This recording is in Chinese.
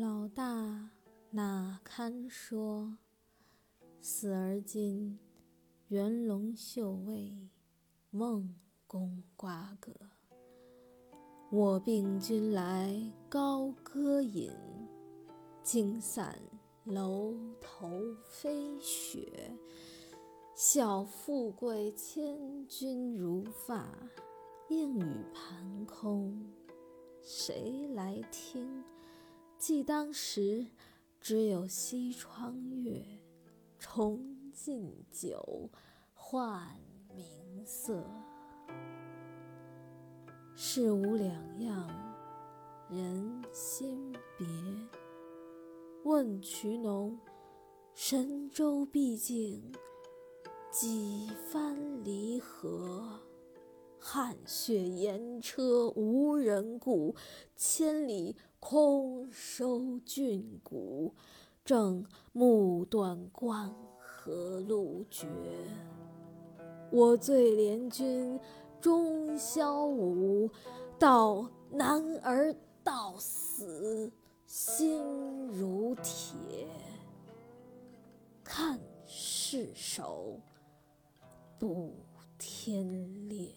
老大哪堪说？死而今，元龙绣卫，梦宫瓜葛。我病君来高歌饮，惊散楼头飞雪。笑富贵千钧如发，应语盘空，谁来听？记当时，只有西窗月，重尽酒，换明色。事无两样，人心别。问渠农，神州毕竟几番离合？汗血盐车无人顾，千里空收郡谷。正目断关河路绝，我醉怜君终宵无，到男儿到死心如铁。看世首，补天裂。